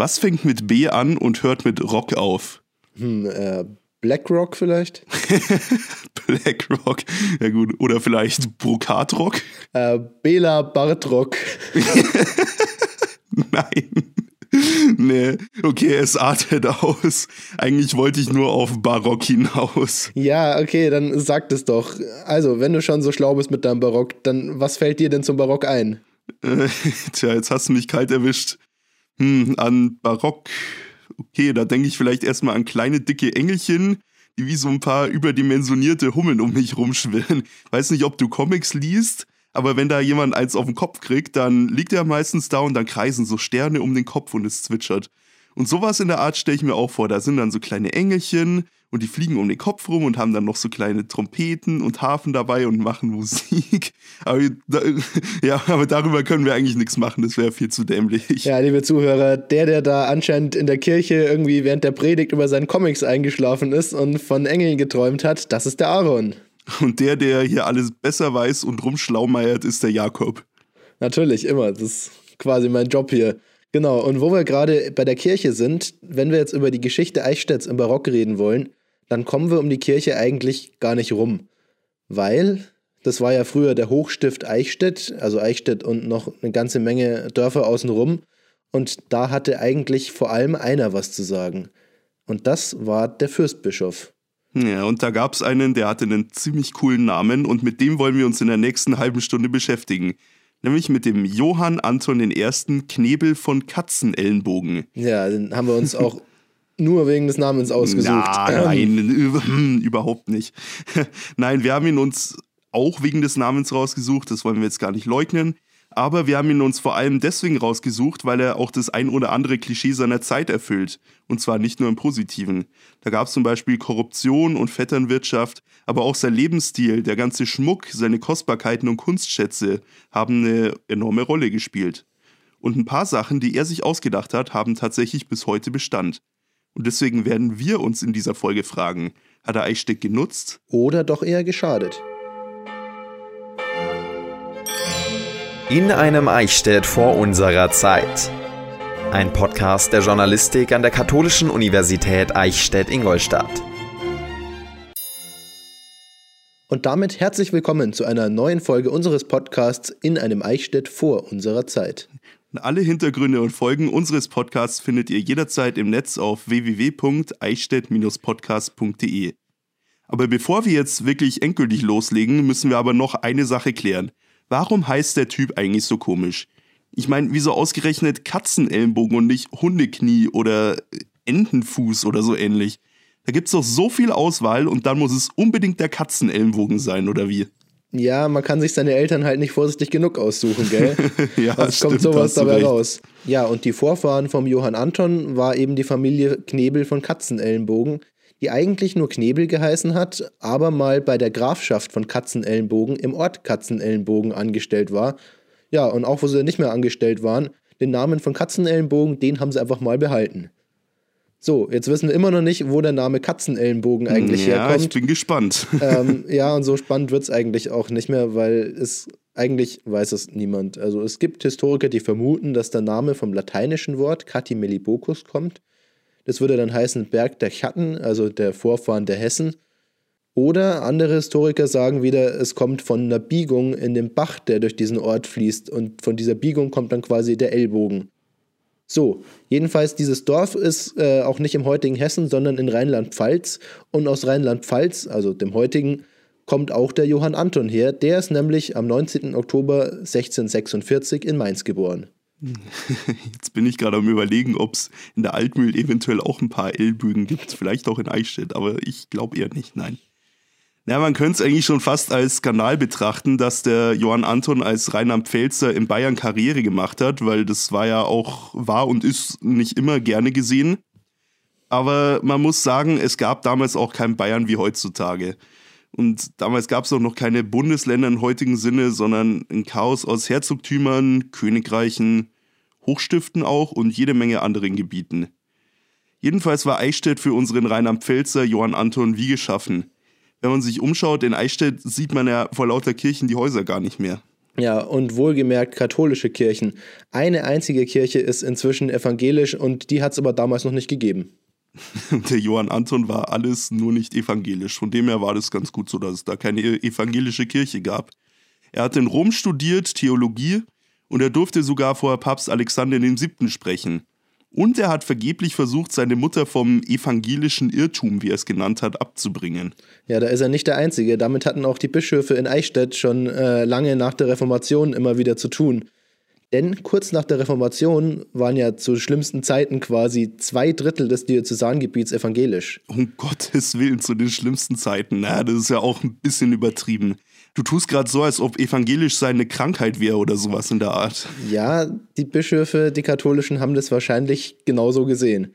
Was fängt mit B an und hört mit Rock auf? Hm, äh, Blackrock vielleicht? Blackrock, ja gut. Oder vielleicht Brokatrock? Äh, Bela Bartrock. Nein. Nee, okay, es artet aus. Eigentlich wollte ich nur auf Barock hinaus. Ja, okay, dann sag das doch. Also, wenn du schon so schlau bist mit deinem Barock, dann was fällt dir denn zum Barock ein? Äh, tja, jetzt hast du mich kalt erwischt. Hm, an Barock. Okay, da denke ich vielleicht erstmal an kleine, dicke Engelchen, die wie so ein paar überdimensionierte Hummeln um mich rumschwirren. Weiß nicht, ob du Comics liest, aber wenn da jemand eins auf den Kopf kriegt, dann liegt er meistens da und dann kreisen so Sterne um den Kopf und es zwitschert. Und sowas in der Art stelle ich mir auch vor. Da sind dann so kleine Engelchen und die fliegen um den Kopf rum und haben dann noch so kleine Trompeten und Hafen dabei und machen Musik. Aber, ja, aber darüber können wir eigentlich nichts machen, das wäre viel zu dämlich. Ja, liebe Zuhörer, der, der da anscheinend in der Kirche irgendwie während der Predigt über seinen Comics eingeschlafen ist und von Engeln geträumt hat, das ist der Aaron. Und der, der hier alles besser weiß und rumschlaumeiert, ist der Jakob. Natürlich, immer. Das ist quasi mein Job hier. Genau, und wo wir gerade bei der Kirche sind, wenn wir jetzt über die Geschichte Eichstätts im Barock reden wollen, dann kommen wir um die Kirche eigentlich gar nicht rum. Weil das war ja früher der Hochstift Eichstätt, also Eichstätt und noch eine ganze Menge Dörfer außenrum. Und da hatte eigentlich vor allem einer was zu sagen. Und das war der Fürstbischof. Ja, und da gab es einen, der hatte einen ziemlich coolen Namen und mit dem wollen wir uns in der nächsten halben Stunde beschäftigen. Nämlich mit dem Johann Anton I. Knebel von Katzenellenbogen. Ja, den haben wir uns auch nur wegen des Namens ausgesucht. Na, nein, überhaupt nicht. nein, wir haben ihn uns auch wegen des Namens rausgesucht, das wollen wir jetzt gar nicht leugnen. Aber wir haben ihn uns vor allem deswegen rausgesucht, weil er auch das ein oder andere Klischee seiner Zeit erfüllt. Und zwar nicht nur im Positiven. Da gab es zum Beispiel Korruption und Vetternwirtschaft, aber auch sein Lebensstil, der ganze Schmuck, seine Kostbarkeiten und Kunstschätze haben eine enorme Rolle gespielt. Und ein paar Sachen, die er sich ausgedacht hat, haben tatsächlich bis heute Bestand. Und deswegen werden wir uns in dieser Folge fragen, hat er Eichstätt genutzt? Oder doch eher geschadet? In einem Eichstätt vor unserer Zeit. Ein Podcast der Journalistik an der Katholischen Universität Eichstätt-Ingolstadt. Und damit herzlich willkommen zu einer neuen Folge unseres Podcasts in einem Eichstätt vor unserer Zeit. Alle Hintergründe und Folgen unseres Podcasts findet ihr jederzeit im Netz auf www.eichstätt-podcast.de. Aber bevor wir jetzt wirklich endgültig loslegen, müssen wir aber noch eine Sache klären. Warum heißt der Typ eigentlich so komisch? Ich meine, wieso ausgerechnet Katzenellenbogen und nicht Hundeknie oder Entenfuß oder so ähnlich? Da gibt's doch so viel Auswahl und dann muss es unbedingt der Katzenellenbogen sein, oder wie? Ja, man kann sich seine Eltern halt nicht vorsichtig genug aussuchen, gell? ja, Sonst stimmt, kommt sowas dabei recht. raus. Ja, und die Vorfahren vom Johann Anton war eben die Familie Knebel von Katzenellenbogen, die eigentlich nur Knebel geheißen hat, aber mal bei der Grafschaft von Katzenellenbogen im Ort Katzenellenbogen angestellt war. Ja, und auch wo sie nicht mehr angestellt waren, den Namen von Katzenellenbogen, den haben sie einfach mal behalten. So, jetzt wissen wir immer noch nicht, wo der Name Katzenellenbogen eigentlich ja, herkommt. ich bin gespannt. ähm, ja, und so spannend wird es eigentlich auch nicht mehr, weil es eigentlich weiß es niemand. Also es gibt Historiker, die vermuten, dass der Name vom lateinischen Wort Catimelibokus kommt. Das würde dann heißen Berg der Chatten, also der Vorfahren der Hessen. Oder andere Historiker sagen wieder, es kommt von einer Biegung in dem Bach, der durch diesen Ort fließt. Und von dieser Biegung kommt dann quasi der Ellbogen. So, jedenfalls dieses Dorf ist äh, auch nicht im heutigen Hessen, sondern in Rheinland-Pfalz. Und aus Rheinland-Pfalz, also dem heutigen, kommt auch der Johann Anton her. Der ist nämlich am 19. Oktober 1646 in Mainz geboren. Jetzt bin ich gerade am überlegen, ob es in der Altmühl eventuell auch ein paar Ellbögen gibt. Vielleicht auch in Eichstätt, aber ich glaube eher nicht, nein. Ja, man könnte es eigentlich schon fast als Skandal betrachten, dass der Johann Anton als Rheinland-Pfälzer in Bayern Karriere gemacht hat, weil das war ja auch, war und ist nicht immer gerne gesehen. Aber man muss sagen, es gab damals auch kein Bayern wie heutzutage. Und damals gab es auch noch keine Bundesländer im heutigen Sinne, sondern ein Chaos aus Herzogtümern, Königreichen, Hochstiften auch und jede Menge anderen Gebieten. Jedenfalls war Eichstätt für unseren Rheinland-Pfälzer Johann Anton wie geschaffen. Wenn man sich umschaut, in Eichstätt sieht man ja vor lauter Kirchen die Häuser gar nicht mehr. Ja, und wohlgemerkt katholische Kirchen. Eine einzige Kirche ist inzwischen evangelisch und die hat es aber damals noch nicht gegeben. Der Johann Anton war alles nur nicht evangelisch. Von dem her war das ganz gut so, dass es da keine evangelische Kirche gab. Er hat in Rom studiert, Theologie, und er durfte sogar vor Papst Alexander VII. sprechen. Und er hat vergeblich versucht, seine Mutter vom evangelischen Irrtum, wie er es genannt hat, abzubringen. Ja, da ist er nicht der Einzige. Damit hatten auch die Bischöfe in Eichstätt schon äh, lange nach der Reformation immer wieder zu tun. Denn kurz nach der Reformation waren ja zu schlimmsten Zeiten quasi zwei Drittel des Diözesangebiets evangelisch. Um Gottes Willen, zu den schlimmsten Zeiten. Na, das ist ja auch ein bisschen übertrieben. Du tust gerade so, als ob evangelisch sein eine Krankheit wäre oder sowas in der Art. Ja, die Bischöfe, die katholischen, haben das wahrscheinlich genauso gesehen.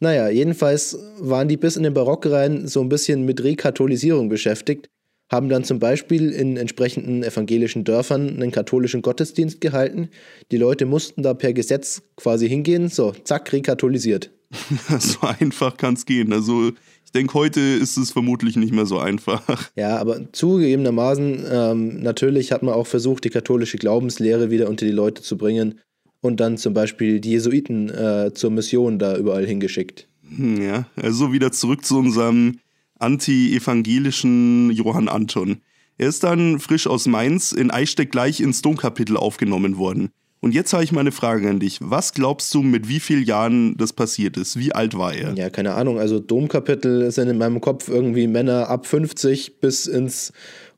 Naja, jedenfalls waren die bis in den Barock rein so ein bisschen mit Rekatholisierung beschäftigt haben dann zum Beispiel in entsprechenden evangelischen Dörfern einen katholischen Gottesdienst gehalten. Die Leute mussten da per Gesetz quasi hingehen, so, zack, rekatholisiert. so einfach kann es gehen. Also denke, heute ist es vermutlich nicht mehr so einfach. Ja, aber zugegebenermaßen, ähm, natürlich hat man auch versucht, die katholische Glaubenslehre wieder unter die Leute zu bringen und dann zum Beispiel die Jesuiten äh, zur Mission da überall hingeschickt. Hm, ja, also wieder zurück zu unserem anti-evangelischen Johann Anton. Er ist dann frisch aus Mainz in Eichstätt gleich ins Domkapitel aufgenommen worden. Und jetzt habe ich mal eine Frage an dich. Was glaubst du, mit wie vielen Jahren das passiert ist? Wie alt war er? Ja, keine Ahnung. Also Domkapitel sind in meinem Kopf irgendwie Männer ab 50 bis ins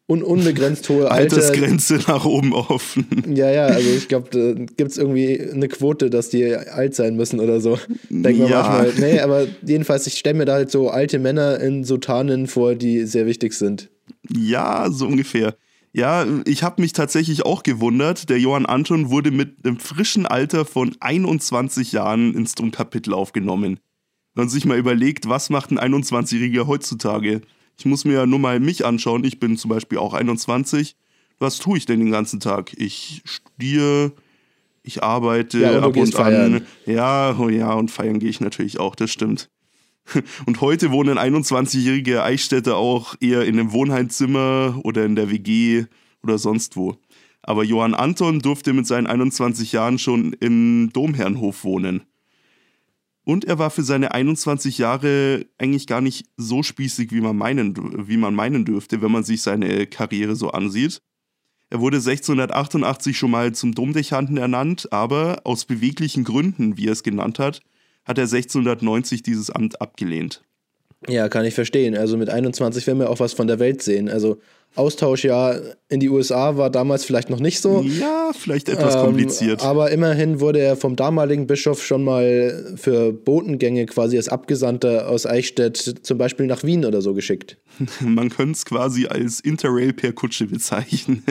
un unbegrenzt hohe Alter. Altersgrenze nach oben offen. Ja, ja, also ich glaube, da gibt es irgendwie eine Quote, dass die alt sein müssen oder so. Denken wir ja. manchmal. Nee, aber jedenfalls, ich stelle mir da halt so alte Männer in Sotanen vor, die sehr wichtig sind. Ja, so ungefähr. Ja, ich habe mich tatsächlich auch gewundert. Der Johann Anton wurde mit einem frischen Alter von 21 Jahren ins Domkapitel aufgenommen. Wenn man sich mal überlegt, was macht ein 21-Jähriger heutzutage? Ich muss mir ja nur mal mich anschauen. Ich bin zum Beispiel auch 21. Was tue ich denn den ganzen Tag? Ich studiere, ich arbeite ja, ab und feiern. an. Ja, oh ja, und feiern gehe ich natürlich auch, das stimmt. Und heute wohnen 21-jährige Eichstätter auch eher in einem Wohnheimzimmer oder in der WG oder sonst wo. Aber Johann Anton durfte mit seinen 21 Jahren schon im Domherrenhof wohnen. Und er war für seine 21 Jahre eigentlich gar nicht so spießig, wie man meinen, wie man meinen dürfte, wenn man sich seine Karriere so ansieht. Er wurde 1688 schon mal zum Domdechanten ernannt, aber aus beweglichen Gründen, wie er es genannt hat, hat er 1690 dieses Amt abgelehnt. Ja, kann ich verstehen. Also mit 21 werden wir auch was von der Welt sehen. Also Austausch ja in die USA war damals vielleicht noch nicht so. Ja, vielleicht etwas ähm, kompliziert. Aber immerhin wurde er vom damaligen Bischof schon mal für Botengänge quasi als Abgesandter aus Eichstätt zum Beispiel nach Wien oder so geschickt. Man könnte es quasi als Interrail per Kutsche bezeichnen.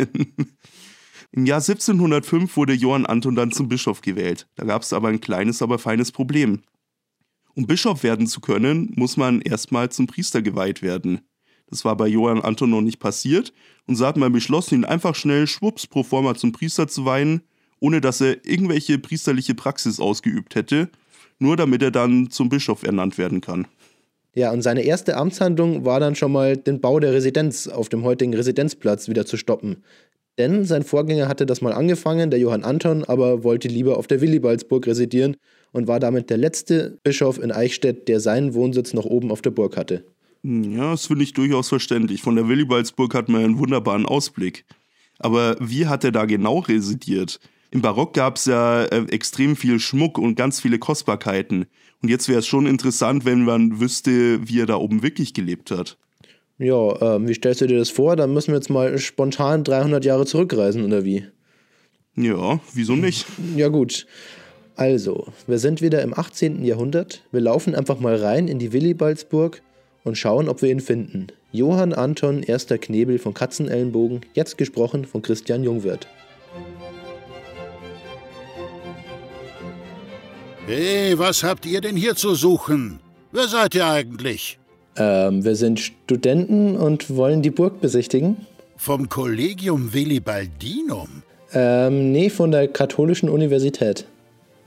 Im Jahr 1705 wurde Johann Anton dann zum Bischof gewählt. Da gab es aber ein kleines, aber feines Problem. Um Bischof werden zu können, muss man erstmal zum Priester geweiht werden. Das war bei Johann Anton noch nicht passiert und so hat man beschlossen, ihn einfach schnell schwupps pro forma zum Priester zu weihen, ohne dass er irgendwelche priesterliche Praxis ausgeübt hätte, nur damit er dann zum Bischof ernannt werden kann. Ja, und seine erste Amtshandlung war dann schon mal, den Bau der Residenz auf dem heutigen Residenzplatz wieder zu stoppen. Denn sein Vorgänger hatte das mal angefangen, der Johann Anton, aber wollte lieber auf der Willibaldsburg residieren und war damit der letzte Bischof in Eichstätt, der seinen Wohnsitz noch oben auf der Burg hatte. Hm, ja, das finde ich durchaus verständlich. Von der Willibaldsburg hat man einen wunderbaren Ausblick. Aber wie hat er da genau residiert? Im Barock gab es ja äh, extrem viel Schmuck und ganz viele Kostbarkeiten. Und jetzt wäre es schon interessant, wenn man wüsste, wie er da oben wirklich gelebt hat. Ja, äh, wie stellst du dir das vor? Dann müssen wir jetzt mal spontan 300 Jahre zurückreisen, oder wie? Ja, wieso nicht? Ja, gut. Also, wir sind wieder im 18. Jahrhundert. Wir laufen einfach mal rein in die Willibaldsburg und schauen, ob wir ihn finden. Johann Anton Erster Knebel von Katzenellenbogen, jetzt gesprochen von Christian Jungwirth. Hey, was habt ihr denn hier zu suchen? Wer seid ihr eigentlich? Ähm, wir sind Studenten und wollen die Burg besichtigen. Vom Collegium Willibaldinum? Ähm, nee, von der Katholischen Universität.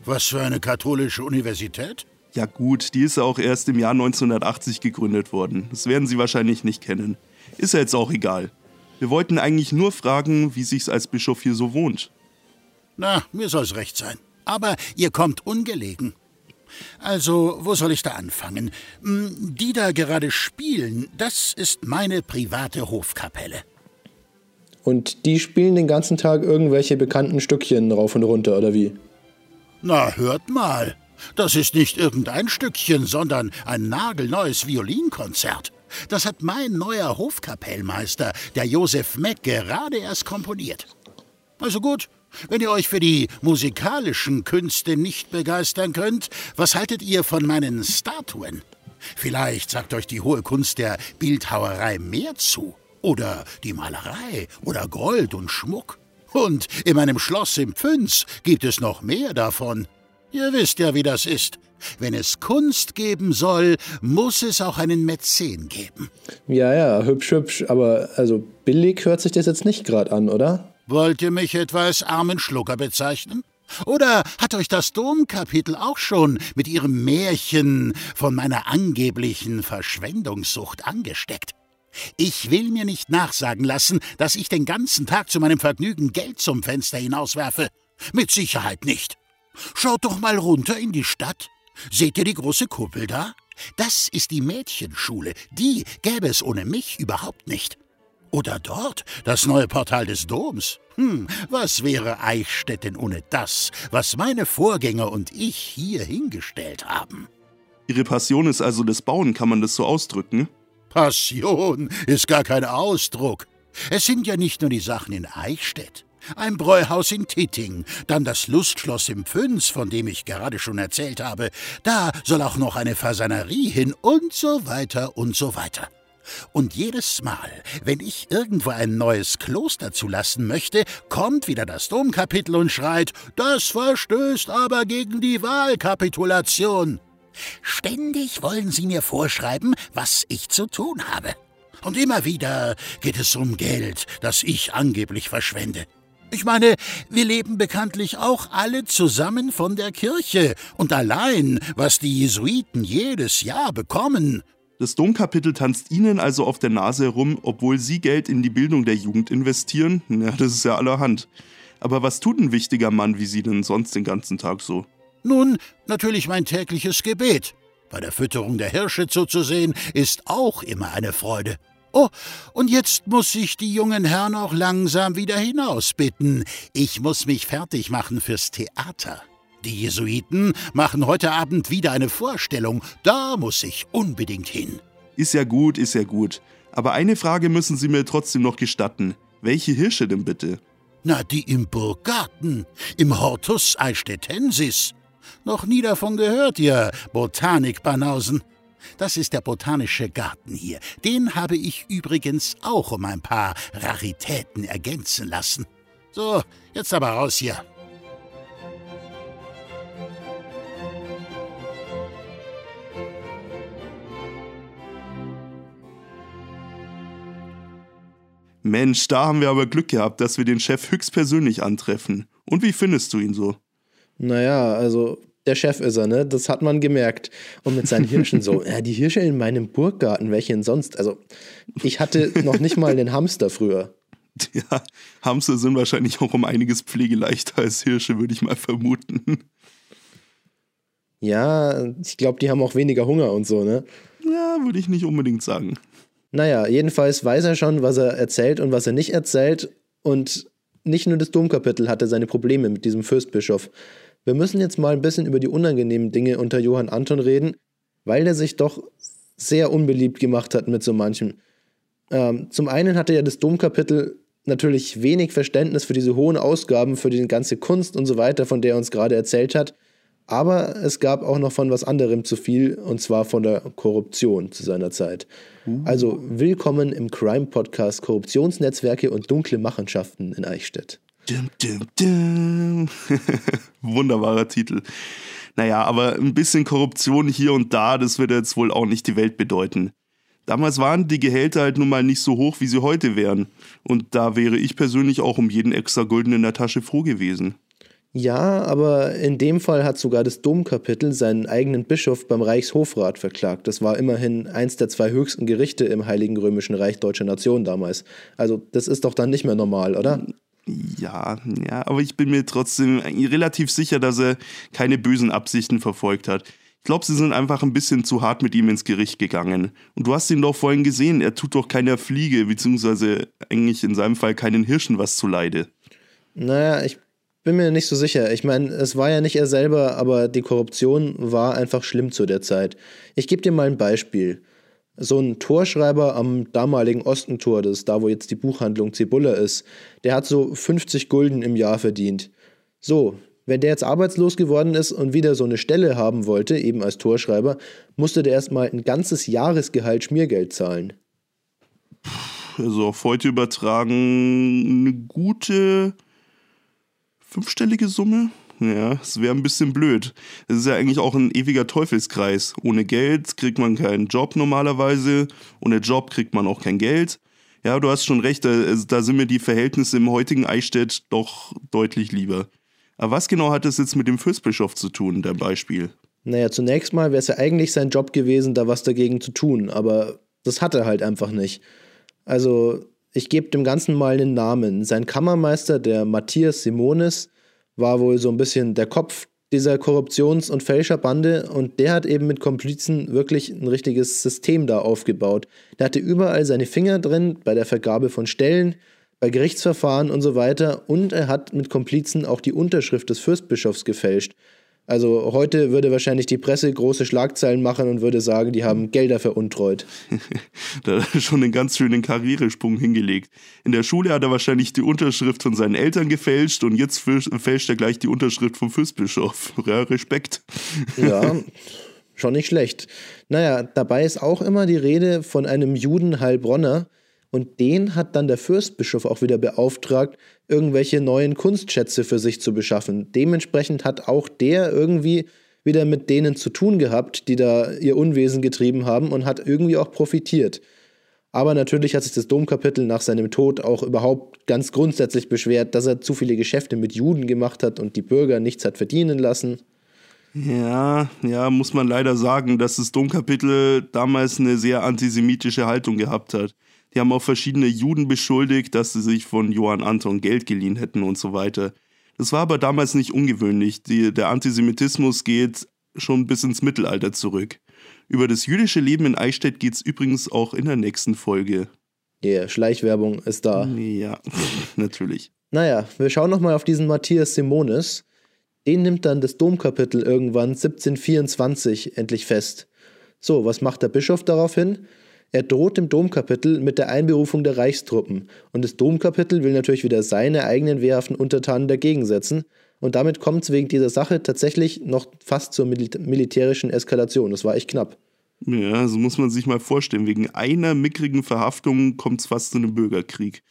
Was für eine katholische Universität? Ja gut, die ist ja auch erst im Jahr 1980 gegründet worden. Das werden Sie wahrscheinlich nicht kennen. Ist ja jetzt auch egal. Wir wollten eigentlich nur fragen, wie sich's als Bischof hier so wohnt. Na, mir soll's recht sein. Aber ihr kommt ungelegen. Also, wo soll ich da anfangen? Hm, die da gerade spielen, das ist meine private Hofkapelle. Und die spielen den ganzen Tag irgendwelche bekannten Stückchen rauf und runter, oder wie? Na, hört mal. Das ist nicht irgendein Stückchen, sondern ein nagelneues Violinkonzert. Das hat mein neuer Hofkapellmeister, der Josef Meck, gerade erst komponiert. Also gut, wenn ihr euch für die musikalischen Künste nicht begeistern könnt, was haltet ihr von meinen Statuen? Vielleicht sagt euch die hohe Kunst der Bildhauerei mehr zu. Oder die Malerei oder Gold und Schmuck. Und in meinem Schloss im Pfünz gibt es noch mehr davon. Ihr wisst ja, wie das ist. Wenn es Kunst geben soll, muss es auch einen Mäzen geben. Ja, ja, hübsch, hübsch. Aber also billig hört sich das jetzt nicht gerade an, oder? Wollt ihr mich etwa als armen Schlucker bezeichnen? Oder hat euch das Domkapitel auch schon mit ihrem Märchen von meiner angeblichen Verschwendungssucht angesteckt? Ich will mir nicht nachsagen lassen, dass ich den ganzen Tag zu meinem Vergnügen Geld zum Fenster hinauswerfe. Mit Sicherheit nicht. Schaut doch mal runter in die Stadt. Seht ihr die große Kuppel da? Das ist die Mädchenschule. Die gäbe es ohne mich überhaupt nicht. Oder dort das neue Portal des Doms. Hm, was wäre Eichstätt denn ohne das, was meine Vorgänger und ich hier hingestellt haben? Ihre Passion ist also das Bauen, kann man das so ausdrücken? Passion ist gar kein Ausdruck. Es sind ja nicht nur die Sachen in Eichstätt. Ein Bräuhaus in Titting, dann das Lustschloss im Pfünz, von dem ich gerade schon erzählt habe. Da soll auch noch eine Fasanerie hin und so weiter und so weiter. Und jedes Mal, wenn ich irgendwo ein neues Kloster zulassen möchte, kommt wieder das Domkapitel und schreit, das verstößt aber gegen die Wahlkapitulation. Ständig wollen sie mir vorschreiben, was ich zu tun habe. Und immer wieder geht es um Geld, das ich angeblich verschwende. Ich meine, wir leben bekanntlich auch alle zusammen von der Kirche, und allein, was die Jesuiten jedes Jahr bekommen, das Domkapitel tanzt Ihnen also auf der Nase herum, obwohl Sie Geld in die Bildung der Jugend investieren? Ja, das ist ja allerhand. Aber was tut ein wichtiger Mann wie Sie denn sonst den ganzen Tag so? Nun, natürlich mein tägliches Gebet. Bei der Fütterung der Hirsche zuzusehen, ist auch immer eine Freude. Oh, und jetzt muss ich die jungen Herren auch langsam wieder hinausbitten. Ich muss mich fertig machen fürs Theater. Die Jesuiten machen heute Abend wieder eine Vorstellung. Da muss ich unbedingt hin. Ist ja gut, ist ja gut. Aber eine Frage müssen Sie mir trotzdem noch gestatten. Welche Hirsche denn bitte? Na, die im Burggarten, im Hortus Eichstättensis. Noch nie davon gehört, ihr Botanik-Banausen. Das ist der botanische Garten hier. Den habe ich übrigens auch um ein paar Raritäten ergänzen lassen. So, jetzt aber raus hier. Mensch, da haben wir aber Glück gehabt, dass wir den Chef höchstpersönlich antreffen. Und wie findest du ihn so? Naja, also der Chef ist er, ne? Das hat man gemerkt. Und mit seinen Hirschen so. Ja, die Hirsche in meinem Burggarten, welche denn sonst? Also, ich hatte noch nicht mal einen Hamster früher. Ja, Hamster sind wahrscheinlich auch um einiges pflegeleichter als Hirsche, würde ich mal vermuten. Ja, ich glaube, die haben auch weniger Hunger und so, ne? Ja, würde ich nicht unbedingt sagen. Naja, jedenfalls weiß er schon, was er erzählt und was er nicht erzählt. Und nicht nur das Domkapitel hatte seine Probleme mit diesem Fürstbischof. Wir müssen jetzt mal ein bisschen über die unangenehmen Dinge unter Johann Anton reden, weil er sich doch sehr unbeliebt gemacht hat mit so manchem. Ähm, zum einen hatte ja das Domkapitel natürlich wenig Verständnis für diese hohen Ausgaben, für die ganze Kunst und so weiter, von der er uns gerade erzählt hat. Aber es gab auch noch von was anderem zu viel, und zwar von der Korruption zu seiner Zeit. Uh. Also willkommen im Crime-Podcast Korruptionsnetzwerke und dunkle Machenschaften in Eichstätt. Dum, dum, dum. Wunderbarer Titel. Naja, aber ein bisschen Korruption hier und da, das wird jetzt wohl auch nicht die Welt bedeuten. Damals waren die Gehälter halt nun mal nicht so hoch, wie sie heute wären. Und da wäre ich persönlich auch um jeden extra Gulden in der Tasche froh gewesen. Ja, aber in dem Fall hat sogar das Domkapitel seinen eigenen Bischof beim Reichshofrat verklagt. Das war immerhin eins der zwei höchsten Gerichte im Heiligen Römischen Reich Deutscher Nation damals. Also das ist doch dann nicht mehr normal, oder? Ja, ja, aber ich bin mir trotzdem relativ sicher, dass er keine bösen Absichten verfolgt hat. Ich glaube, sie sind einfach ein bisschen zu hart mit ihm ins Gericht gegangen. Und du hast ihn doch vorhin gesehen, er tut doch keiner Fliege, beziehungsweise eigentlich in seinem Fall keinen Hirschen was zuleide. Naja, ich bin mir nicht so sicher. Ich meine, es war ja nicht er selber, aber die Korruption war einfach schlimm zu der Zeit. Ich gebe dir mal ein Beispiel. So ein Torschreiber am damaligen Ostentor, das ist da, wo jetzt die Buchhandlung Cibulla ist, der hat so 50 Gulden im Jahr verdient. So, wenn der jetzt arbeitslos geworden ist und wieder so eine Stelle haben wollte, eben als Torschreiber, musste der erstmal ein ganzes Jahresgehalt Schmiergeld zahlen. Also auf heute übertragen eine gute fünfstellige Summe? Ja, es wäre ein bisschen blöd. Es ist ja eigentlich auch ein ewiger Teufelskreis. Ohne Geld kriegt man keinen Job normalerweise, ohne Job kriegt man auch kein Geld. Ja, du hast schon recht, da, da sind mir die Verhältnisse im heutigen Eichstätt doch deutlich lieber. Aber was genau hat das jetzt mit dem Fürstbischof zu tun, dein Beispiel? Naja, zunächst mal wäre es ja eigentlich sein Job gewesen, da was dagegen zu tun, aber das hat er halt einfach nicht. Also, ich gebe dem Ganzen mal einen Namen. Sein Kammermeister, der Matthias Simonis, war wohl so ein bisschen der Kopf dieser Korruptions- und Fälscherbande und der hat eben mit Komplizen wirklich ein richtiges System da aufgebaut. Der hatte überall seine Finger drin bei der Vergabe von Stellen, bei Gerichtsverfahren und so weiter und er hat mit Komplizen auch die Unterschrift des Fürstbischofs gefälscht. Also heute würde wahrscheinlich die Presse große Schlagzeilen machen und würde sagen, die haben Gelder veruntreut. da hat er schon einen ganz schönen Karrieresprung hingelegt. In der Schule hat er wahrscheinlich die Unterschrift von seinen Eltern gefälscht und jetzt fälscht er gleich die Unterschrift vom Fürstbischof. Ja, Respekt. Ja, schon nicht schlecht. Naja, dabei ist auch immer die Rede von einem Juden Heilbronner, und den hat dann der Fürstbischof auch wieder beauftragt, irgendwelche neuen Kunstschätze für sich zu beschaffen. Dementsprechend hat auch der irgendwie wieder mit denen zu tun gehabt, die da ihr Unwesen getrieben haben und hat irgendwie auch profitiert. Aber natürlich hat sich das Domkapitel nach seinem Tod auch überhaupt ganz grundsätzlich beschwert, dass er zu viele Geschäfte mit Juden gemacht hat und die Bürger nichts hat verdienen lassen. Ja, ja, muss man leider sagen, dass das Domkapitel damals eine sehr antisemitische Haltung gehabt hat. Die haben auch verschiedene Juden beschuldigt, dass sie sich von Johann Anton Geld geliehen hätten und so weiter. Das war aber damals nicht ungewöhnlich. Die, der Antisemitismus geht schon bis ins Mittelalter zurück. Über das jüdische Leben in Eichstätt geht es übrigens auch in der nächsten Folge. Ja, yeah, Schleichwerbung ist da. Ja, natürlich. Naja, wir schauen nochmal auf diesen Matthias Simonis. Den nimmt dann das Domkapitel irgendwann 1724 endlich fest. So, was macht der Bischof daraufhin? Er droht dem Domkapitel mit der Einberufung der Reichstruppen und das Domkapitel will natürlich wieder seine eigenen wehrhaften Untertanen dagegen setzen und damit kommt es wegen dieser Sache tatsächlich noch fast zur Mil militärischen Eskalation. Das war echt knapp. Ja, so muss man sich mal vorstellen. Wegen einer mickrigen Verhaftung kommt es fast zu einem Bürgerkrieg.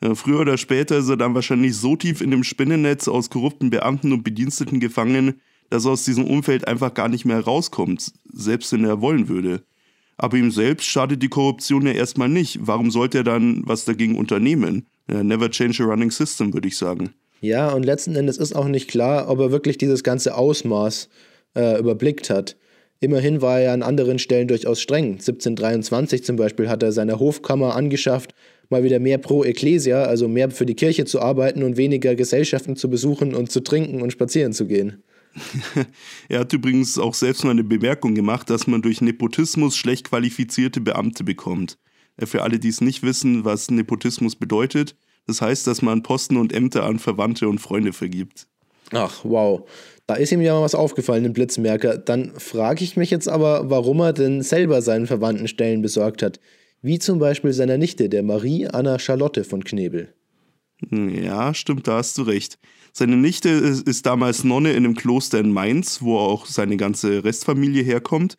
Ja, früher oder später ist er dann wahrscheinlich so tief in dem Spinnennetz aus korrupten Beamten und Bediensteten gefangen, dass er aus diesem Umfeld einfach gar nicht mehr rauskommt, selbst wenn er wollen würde. Aber ihm selbst schadet die Korruption ja erstmal nicht. Warum sollte er dann was dagegen unternehmen? Never change a running system, würde ich sagen. Ja, und letzten Endes ist auch nicht klar, ob er wirklich dieses ganze Ausmaß äh, überblickt hat. Immerhin war er an anderen Stellen durchaus streng. 1723 zum Beispiel hat er seine Hofkammer angeschafft, mal wieder mehr pro Ecclesia, also mehr für die Kirche zu arbeiten und weniger Gesellschaften zu besuchen und zu trinken und spazieren zu gehen. er hat übrigens auch selbst mal eine Bemerkung gemacht, dass man durch Nepotismus schlecht qualifizierte Beamte bekommt. Äh, für alle, die es nicht wissen, was Nepotismus bedeutet, das heißt, dass man Posten und Ämter an Verwandte und Freunde vergibt. Ach, wow. Da ist ihm ja mal was aufgefallen im Blitzmerker. Dann frage ich mich jetzt aber, warum er denn selber seinen Verwandten Stellen besorgt hat. Wie zum Beispiel seiner Nichte, der Marie Anna Charlotte von Knebel. Ja, stimmt, da hast du recht. Seine Nichte ist damals Nonne in einem Kloster in Mainz, wo auch seine ganze Restfamilie herkommt.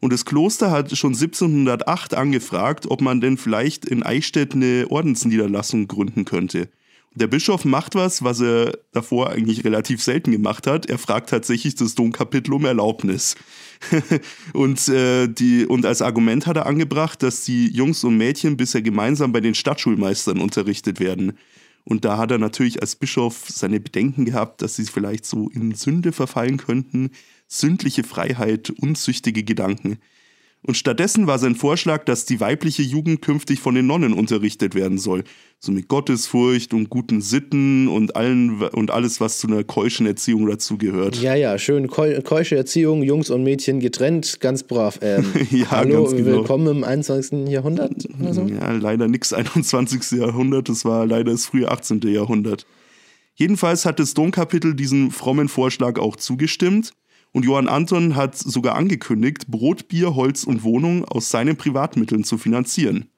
Und das Kloster hat schon 1708 angefragt, ob man denn vielleicht in Eichstätt eine Ordensniederlassung gründen könnte. Der Bischof macht was, was er davor eigentlich relativ selten gemacht hat. Er fragt tatsächlich das Domkapitel um Erlaubnis. und, äh, die, und als Argument hat er angebracht, dass die Jungs und Mädchen bisher gemeinsam bei den Stadtschulmeistern unterrichtet werden. Und da hat er natürlich als Bischof seine Bedenken gehabt, dass sie vielleicht so in Sünde verfallen könnten, sündliche Freiheit, unzüchtige Gedanken. Und stattdessen war sein Vorschlag, dass die weibliche Jugend künftig von den Nonnen unterrichtet werden soll. So mit Gottesfurcht und guten Sitten und, allen, und alles, was zu einer keuschen Erziehung dazugehört. Ja, ja, schön keu keusche Erziehung, Jungs und Mädchen getrennt, ganz brav. Ähm, Ja, hallo, ganz genau. willkommen im 21. Jahrhundert oder so. Ja, leider nix 21. Jahrhundert, das war leider das frühe 18. Jahrhundert. Jedenfalls hat das Domkapitel diesem frommen Vorschlag auch zugestimmt und Johann Anton hat sogar angekündigt, Brot, Bier, Holz und Wohnung aus seinen Privatmitteln zu finanzieren.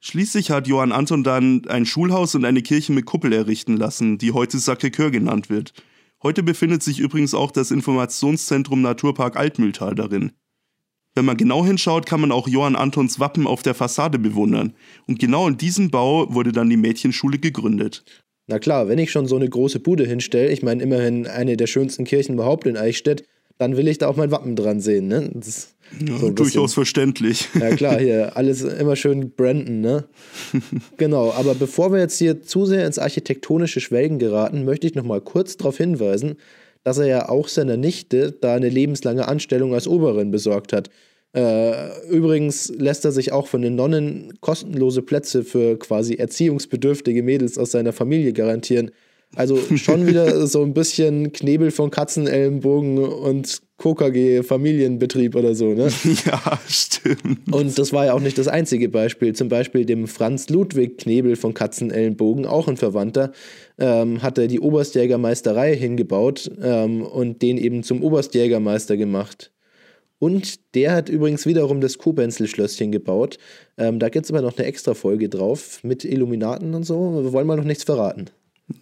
Schließlich hat Johann Anton dann ein Schulhaus und eine Kirche mit Kuppel errichten lassen, die heute Sacré-Cœur genannt wird. Heute befindet sich übrigens auch das Informationszentrum Naturpark Altmühltal darin. Wenn man genau hinschaut, kann man auch Johann Antons Wappen auf der Fassade bewundern. Und genau in diesem Bau wurde dann die Mädchenschule gegründet. Na klar, wenn ich schon so eine große Bude hinstelle, ich meine immerhin eine der schönsten Kirchen überhaupt in Eichstätt, dann will ich da auch mein Wappen dran sehen, ne? Das ist Ja, so durchaus verständlich. Ja klar, hier alles immer schön branden, ne? genau, aber bevor wir jetzt hier zu sehr ins architektonische Schwelgen geraten, möchte ich noch mal kurz darauf hinweisen, dass er ja auch seiner Nichte da eine lebenslange Anstellung als Oberin besorgt hat. Äh, übrigens lässt er sich auch von den Nonnen kostenlose Plätze für quasi erziehungsbedürftige Mädels aus seiner Familie garantieren. Also schon wieder so ein bisschen Knebel von Katzenellenbogen und KKG-Familienbetrieb oder so, ne? ja, stimmt. Und das war ja auch nicht das einzige Beispiel. Zum Beispiel dem Franz Ludwig Knebel von Katzenellenbogen, auch ein Verwandter, ähm, hat er die Oberstjägermeisterei hingebaut ähm, und den eben zum Oberstjägermeister gemacht. Und der hat übrigens wiederum das Kubenzel-Schlösschen gebaut. Ähm, da gibt es aber noch eine extra Folge drauf mit Illuminaten und so. Wir wollen mal noch nichts verraten.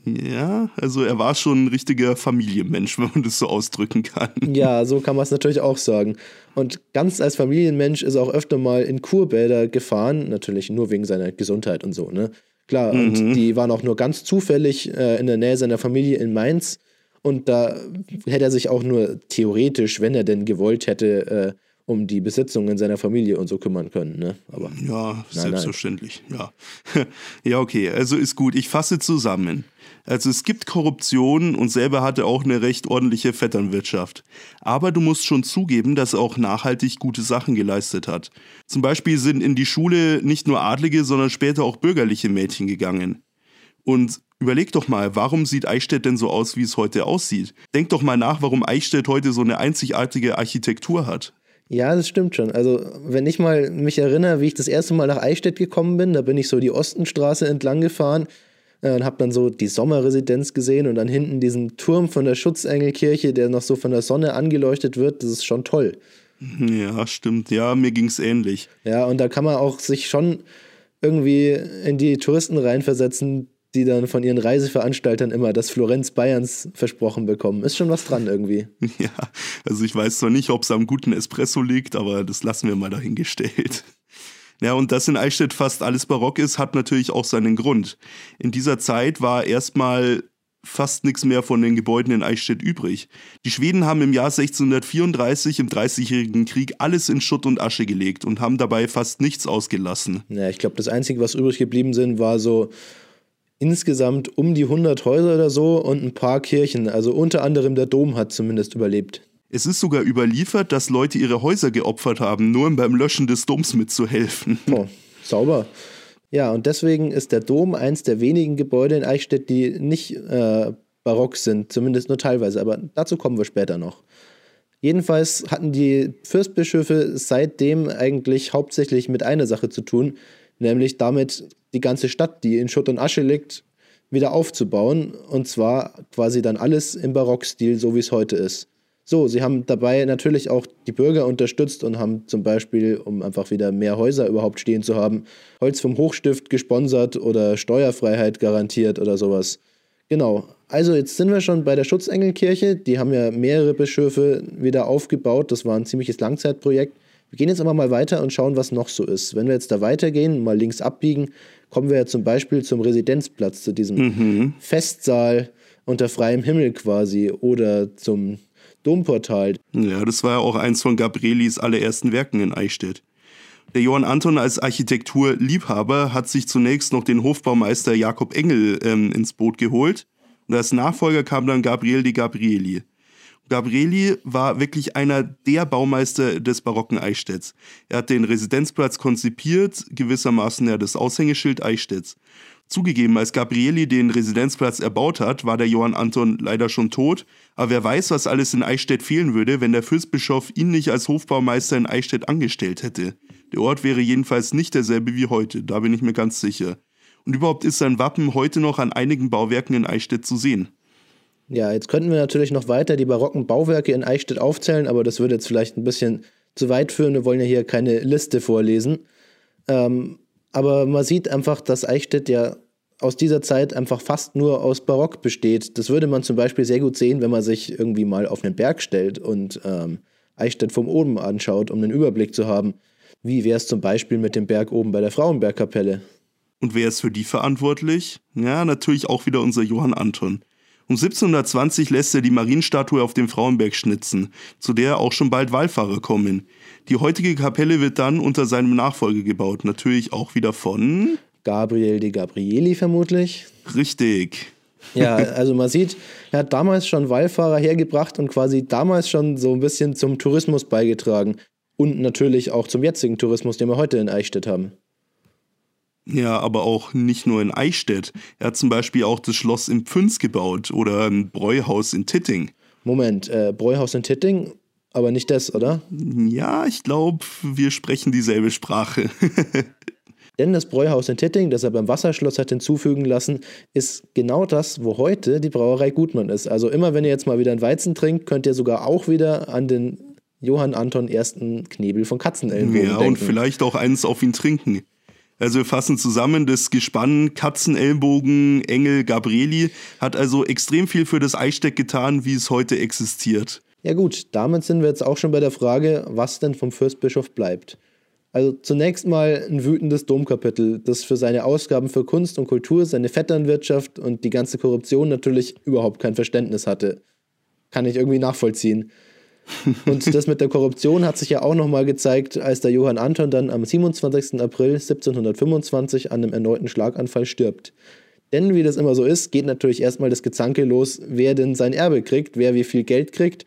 Ja, also er war schon ein richtiger Familienmensch, wenn man das so ausdrücken kann. Ja, so kann man es natürlich auch sagen. Und ganz als Familienmensch ist er auch öfter mal in Kurbäder gefahren, natürlich nur wegen seiner Gesundheit und so, ne? Klar, und die waren auch nur ganz zufällig äh, in der Nähe seiner Familie in Mainz. Und da hätte er sich auch nur theoretisch, wenn er denn gewollt hätte, äh, um die Besitzungen seiner Familie und so kümmern können, ne? Aber Ja, selbstverständlich, ja. Ja, okay, also ist gut. Ich fasse zusammen. Also es gibt Korruption und selber hat er auch eine recht ordentliche Vetternwirtschaft. Aber du musst schon zugeben, dass er auch nachhaltig gute Sachen geleistet hat. Zum Beispiel sind in die Schule nicht nur adlige, sondern später auch bürgerliche Mädchen gegangen. Und überleg doch mal, warum sieht Eichstätt denn so aus, wie es heute aussieht? Denk doch mal nach, warum Eichstätt heute so eine einzigartige Architektur hat. Ja, das stimmt schon. Also, wenn ich mal mich erinnere, wie ich das erste Mal nach Eichstätt gekommen bin, da bin ich so die Ostenstraße entlang gefahren äh, und habe dann so die Sommerresidenz gesehen und dann hinten diesen Turm von der Schutzengelkirche, der noch so von der Sonne angeleuchtet wird. Das ist schon toll. Ja, stimmt. Ja, mir ging's ähnlich. Ja, und da kann man auch sich schon irgendwie in die Touristen reinversetzen, die dann von ihren Reiseveranstaltern immer das Florenz Bayerns versprochen bekommen. Ist schon was dran irgendwie. Ja, also ich weiß zwar nicht, ob es am guten Espresso liegt, aber das lassen wir mal dahingestellt. Ja, und dass in Eichstätt fast alles barock ist, hat natürlich auch seinen Grund. In dieser Zeit war erstmal fast nichts mehr von den Gebäuden in Eichstätt übrig. Die Schweden haben im Jahr 1634 im Dreißigjährigen Krieg alles in Schutt und Asche gelegt und haben dabei fast nichts ausgelassen. Ja, ich glaube, das Einzige, was übrig geblieben sind, war so insgesamt um die 100 Häuser oder so und ein paar Kirchen. Also unter anderem der Dom hat zumindest überlebt. Es ist sogar überliefert, dass Leute ihre Häuser geopfert haben, nur um beim Löschen des Doms mitzuhelfen. Oh, sauber. Ja, und deswegen ist der Dom eins der wenigen Gebäude in Eichstätt, die nicht äh, barock sind, zumindest nur teilweise, aber dazu kommen wir später noch. Jedenfalls hatten die Fürstbischöfe seitdem eigentlich hauptsächlich mit einer Sache zu tun, nämlich damit die ganze Stadt, die in Schutt und Asche liegt, wieder aufzubauen. Und zwar quasi dann alles im Barockstil, so wie es heute ist. So, sie haben dabei natürlich auch die Bürger unterstützt und haben zum Beispiel, um einfach wieder mehr Häuser überhaupt stehen zu haben, Holz vom Hochstift gesponsert oder Steuerfreiheit garantiert oder sowas. Genau. Also jetzt sind wir schon bei der Schutzengelkirche. Die haben ja mehrere Bischöfe wieder aufgebaut. Das war ein ziemliches Langzeitprojekt. Wir gehen jetzt aber mal weiter und schauen, was noch so ist. Wenn wir jetzt da weitergehen, mal links abbiegen, kommen wir ja zum Beispiel zum Residenzplatz, zu diesem Festsaal unter freiem Himmel quasi oder zum Domportal. Ja, das war ja auch eins von Gabrielis allerersten Werken in Eichstätt. Der Johann Anton als Architekturliebhaber hat sich zunächst noch den Hofbaumeister Jakob Engel ähm, ins Boot geholt und als Nachfolger kam dann Gabriel di Gabrieli. Gabrieli war wirklich einer der Baumeister des barocken Eichstätts. Er hat den Residenzplatz konzipiert, gewissermaßen ja das Aushängeschild Eichstätts. Zugegeben, als Gabrieli den Residenzplatz erbaut hat, war der Johann Anton leider schon tot, aber wer weiß, was alles in Eichstätt fehlen würde, wenn der Fürstbischof ihn nicht als Hofbaumeister in Eichstätt angestellt hätte. Der Ort wäre jedenfalls nicht derselbe wie heute, da bin ich mir ganz sicher. Und überhaupt ist sein Wappen heute noch an einigen Bauwerken in Eichstätt zu sehen. Ja, jetzt könnten wir natürlich noch weiter die barocken Bauwerke in Eichstätt aufzählen, aber das würde jetzt vielleicht ein bisschen zu weit führen. Wir wollen ja hier keine Liste vorlesen. Ähm, aber man sieht einfach, dass Eichstätt ja aus dieser Zeit einfach fast nur aus Barock besteht. Das würde man zum Beispiel sehr gut sehen, wenn man sich irgendwie mal auf einen Berg stellt und ähm, Eichstätt vom oben anschaut, um einen Überblick zu haben. Wie wäre es zum Beispiel mit dem Berg oben bei der Frauenbergkapelle? Und wer ist für die verantwortlich? Ja, natürlich auch wieder unser Johann Anton. Um 1720 lässt er die Marienstatue auf dem Frauenberg schnitzen, zu der auch schon bald Wallfahrer kommen. Die heutige Kapelle wird dann unter seinem Nachfolger gebaut, natürlich auch wieder von Gabriel de Gabrieli vermutlich. Richtig. Ja, also man sieht, er hat damals schon Wallfahrer hergebracht und quasi damals schon so ein bisschen zum Tourismus beigetragen. Und natürlich auch zum jetzigen Tourismus, den wir heute in Eichstätt haben. Ja, aber auch nicht nur in Eichstätt. Er hat zum Beispiel auch das Schloss im Pfünz gebaut oder ein Bräuhaus in Titting. Moment, äh, Bräuhaus in Titting, aber nicht das, oder? Ja, ich glaube, wir sprechen dieselbe Sprache. Denn das Bräuhaus in Titting, das er beim Wasserschloss hat hinzufügen lassen, ist genau das, wo heute die Brauerei Gutmann ist. Also immer wenn ihr jetzt mal wieder einen Weizen trinkt, könnt ihr sogar auch wieder an den Johann Anton ersten Knebel von Katzenellenbogen ja, denken. und vielleicht auch eins auf ihn trinken. Also wir fassen zusammen, das Gespann Katzenellbogen Engel Gabrieli hat also extrem viel für das Eichstätt getan, wie es heute existiert. Ja gut, damit sind wir jetzt auch schon bei der Frage, was denn vom Fürstbischof bleibt. Also zunächst mal ein wütendes Domkapitel, das für seine Ausgaben für Kunst und Kultur, seine Vetternwirtschaft und die ganze Korruption natürlich überhaupt kein Verständnis hatte. Kann ich irgendwie nachvollziehen. Und das mit der Korruption hat sich ja auch nochmal gezeigt, als der Johann Anton dann am 27. April 1725 an einem erneuten Schlaganfall stirbt. Denn wie das immer so ist, geht natürlich erstmal das Gezanke los, wer denn sein Erbe kriegt, wer wie viel Geld kriegt.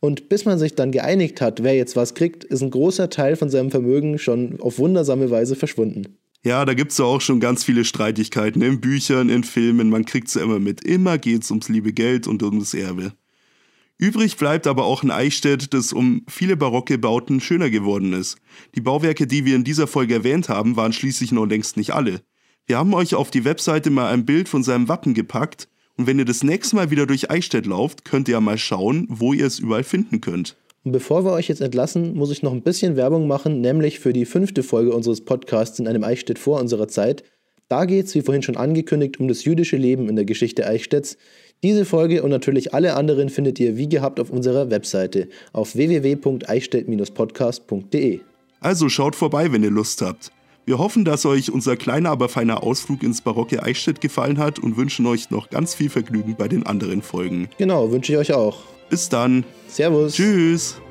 Und bis man sich dann geeinigt hat, wer jetzt was kriegt, ist ein großer Teil von seinem Vermögen schon auf wundersame Weise verschwunden. Ja, da gibt's ja auch schon ganz viele Streitigkeiten in Büchern, in Filmen, man kriegt's ja immer mit. Immer geht's ums liebe Geld und um das Erbe. Übrig bleibt aber auch ein Eichstätt, das um viele barocke Bauten schöner geworden ist. Die Bauwerke, die wir in dieser Folge erwähnt haben, waren schließlich noch längst nicht alle. Wir haben euch auf die Webseite mal ein Bild von seinem Wappen gepackt und wenn ihr das nächste Mal wieder durch Eichstätt lauft, könnt ihr mal schauen, wo ihr es überall finden könnt. Und bevor wir euch jetzt entlassen, muss ich noch ein bisschen Werbung machen, nämlich für die fünfte Folge unseres Podcasts in einem Eichstätt vor unserer Zeit. Da geht es, wie vorhin schon angekündigt, um das jüdische Leben in der Geschichte Eichstätts. Diese Folge und natürlich alle anderen findet ihr wie gehabt auf unserer Webseite auf www.eichstätt-podcast.de. Also schaut vorbei, wenn ihr Lust habt. Wir hoffen, dass euch unser kleiner, aber feiner Ausflug ins barocke Eichstätt gefallen hat und wünschen euch noch ganz viel Vergnügen bei den anderen Folgen. Genau, wünsche ich euch auch. Bis dann. Servus. Tschüss.